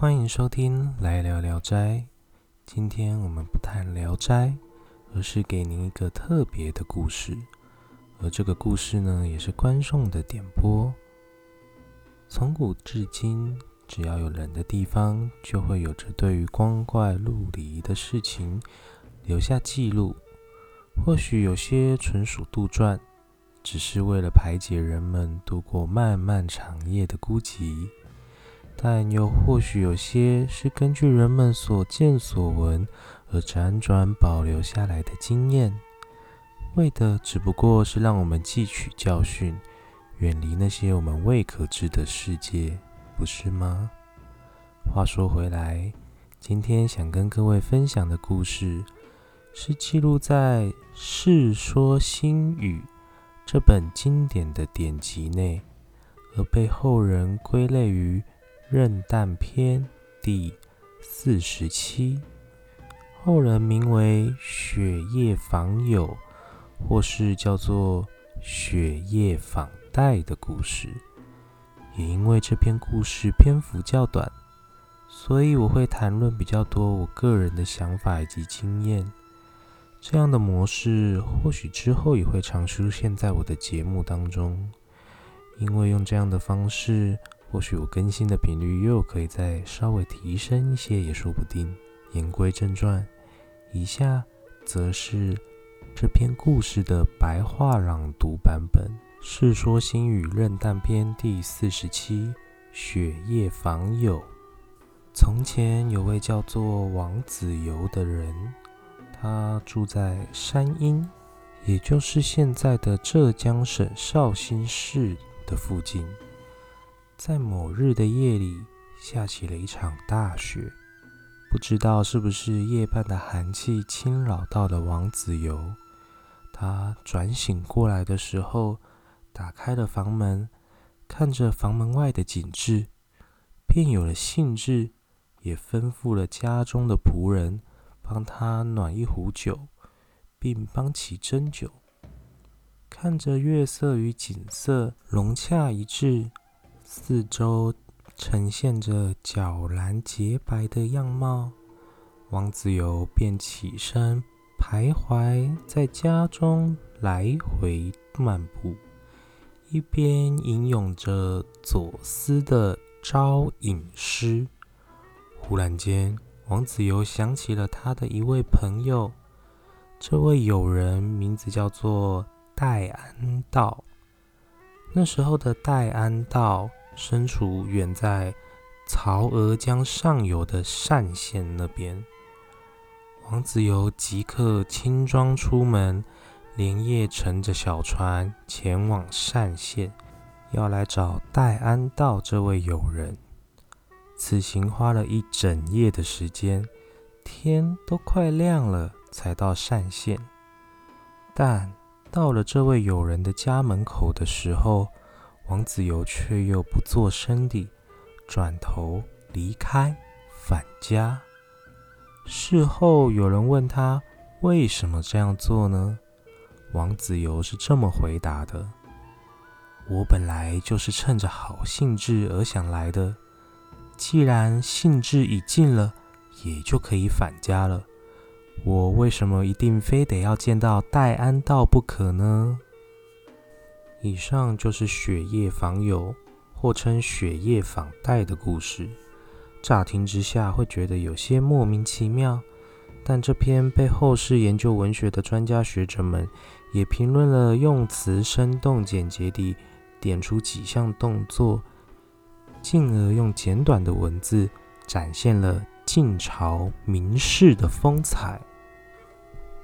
欢迎收听《来聊聊斋》。今天我们不谈《聊斋》，而是给您一个特别的故事。而这个故事呢，也是观众的点播。从古至今，只要有人的地方，就会有着对于光怪陆离的事情留下记录。或许有些纯属杜撰，只是为了排解人们度过漫漫长夜的孤寂；但又或许有些是根据人们所见所闻而辗转保留下来的经验，为的只不过是让我们汲取教训，远离那些我们未可知的世界，不是吗？话说回来，今天想跟各位分享的故事。是记录在《世说新语》这本经典的典籍内，而被后人归类于《任诞篇》第四十七，后人名为《雪夜访友》，或是叫做《雪夜访戴》的故事。也因为这篇故事篇幅较短，所以我会谈论比较多我个人的想法以及经验。这样的模式或许之后也会常出现在我的节目当中，因为用这样的方式，或许我更新的频率又可以再稍微提升一些，也说不定。言归正传，以下则是这篇故事的白话朗读版本，《世说新语·任诞篇》第四十七：雪夜访友。从前有位叫做王子猷的人。他住在山阴，也就是现在的浙江省绍兴市的附近。在某日的夜里，下起了一场大雪。不知道是不是夜半的寒气侵扰到了王子游，他转醒过来的时候，打开了房门，看着房门外的景致，便有了兴致，也吩咐了家中的仆人。帮他暖一壶酒，并帮其斟酒。看着月色与景色融洽一致，四周呈现着皎蓝洁白的样貌，王子猷便起身徘徊在家中，来回漫步，一边吟咏着左思的招隐诗。忽然间。王子猷想起了他的一位朋友，这位友人名字叫做戴安道。那时候的戴安道身处远在曹娥江上游的单县那边。王子猷即刻轻装出门，连夜乘着小船前往单县，要来找戴安道这位友人。此行花了一整夜的时间，天都快亮了才到单县。但到了这位友人的家门口的时候，王子猷却又不作声地转头离开，返家。事后有人问他为什么这样做呢？王子猷是这么回答的：“我本来就是趁着好兴致而想来的。”既然兴致已尽了，也就可以返家了。我为什么一定非得要见到戴安道不可呢？以上就是雪夜访友，或称雪夜访戴的故事。乍听之下会觉得有些莫名其妙，但这篇被后世研究文学的专家学者们也评论了，用词生动简洁地点出几项动作。进而用简短的文字展现了晋朝名士的风采。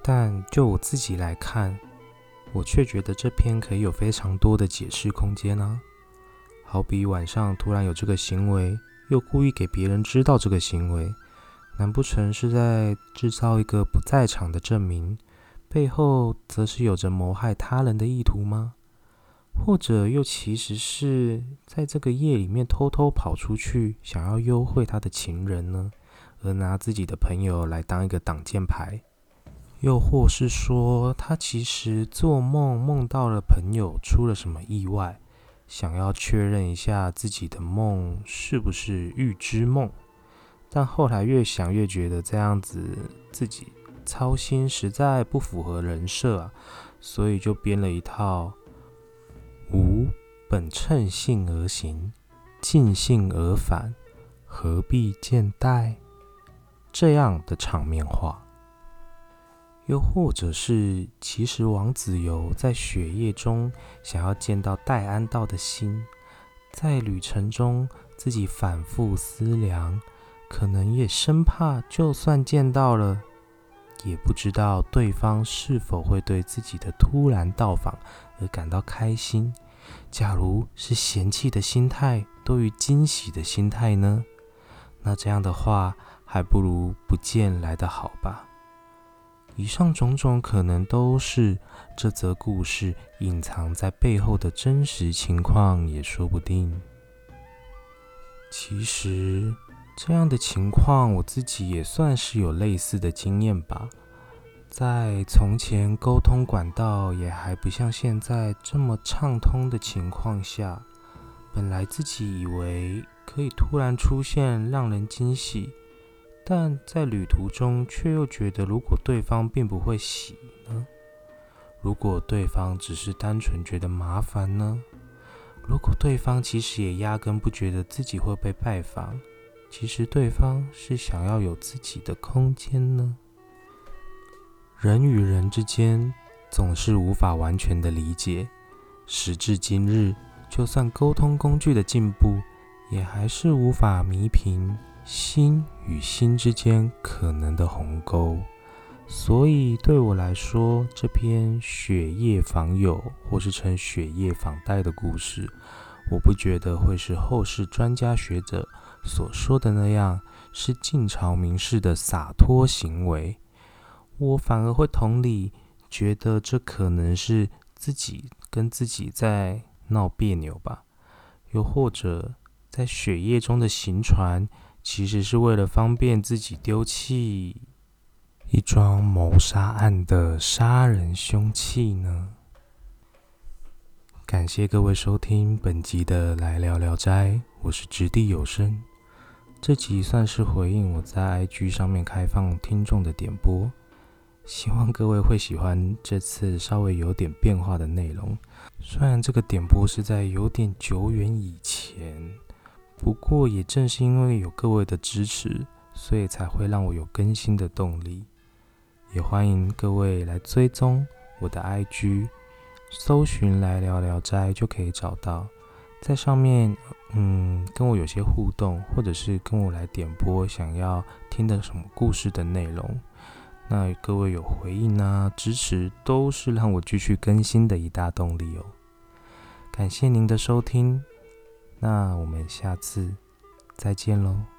但就我自己来看，我却觉得这篇可以有非常多的解释空间呢。好比晚上突然有这个行为，又故意给别人知道这个行为，难不成是在制造一个不在场的证明？背后则是有着谋害他人的意图吗？或者又其实是在这个夜里面偷偷跑出去，想要幽会他的情人呢？而拿自己的朋友来当一个挡箭牌，又或是说他其实做梦梦到了朋友出了什么意外，想要确认一下自己的梦是不是预知梦，但后来越想越觉得这样子自己操心实在不符合人设啊，所以就编了一套“吾本乘性而行，尽性而返，何必见待”这样的场面话。又或者是，其实王子游在雪夜中想要见到戴安道的心，在旅程中自己反复思量，可能也生怕就算见到了，也不知道对方是否会对自己的突然到访而感到开心。假如是嫌弃的心态多于惊喜的心态呢？那这样的话，还不如不见来的好吧。以上种种可能都是这则故事隐藏在背后的真实情况，也说不定。其实这样的情况，我自己也算是有类似的经验吧。在从前沟通管道也还不像现在这么畅通的情况下，本来自己以为可以突然出现让人惊喜。但在旅途中，却又觉得，如果对方并不会洗呢？如果对方只是单纯觉得麻烦呢？如果对方其实也压根不觉得自己会被拜访，其实对方是想要有自己的空间呢？人与人之间总是无法完全的理解，时至今日，就算沟通工具的进步，也还是无法弥平。心与心之间可能的鸿沟，所以对我来说，这篇雪夜访友或是称雪夜访戴的故事，我不觉得会是后世专家学者所说的那样是晋朝名士的洒脱行为。我反而会同理，觉得这可能是自己跟自己在闹别扭吧，又或者在雪夜中的行船。其实是为了方便自己丢弃一桩谋杀案的杀人凶器呢。感谢各位收听本集的来聊聊斋，我是掷地有声。这集算是回应我在 IG 上面开放听众的点播，希望各位会喜欢这次稍微有点变化的内容。虽然这个点播是在有点久远以前。不过，也正是因为有各位的支持，所以才会让我有更新的动力。也欢迎各位来追踪我的 IG，搜寻“来聊聊斋”就可以找到。在上面，嗯，跟我有些互动，或者是跟我来点播想要听的什么故事的内容。那各位有回应啊，支持，都是让我继续更新的一大动力哦。感谢您的收听。那我们下次再见喽。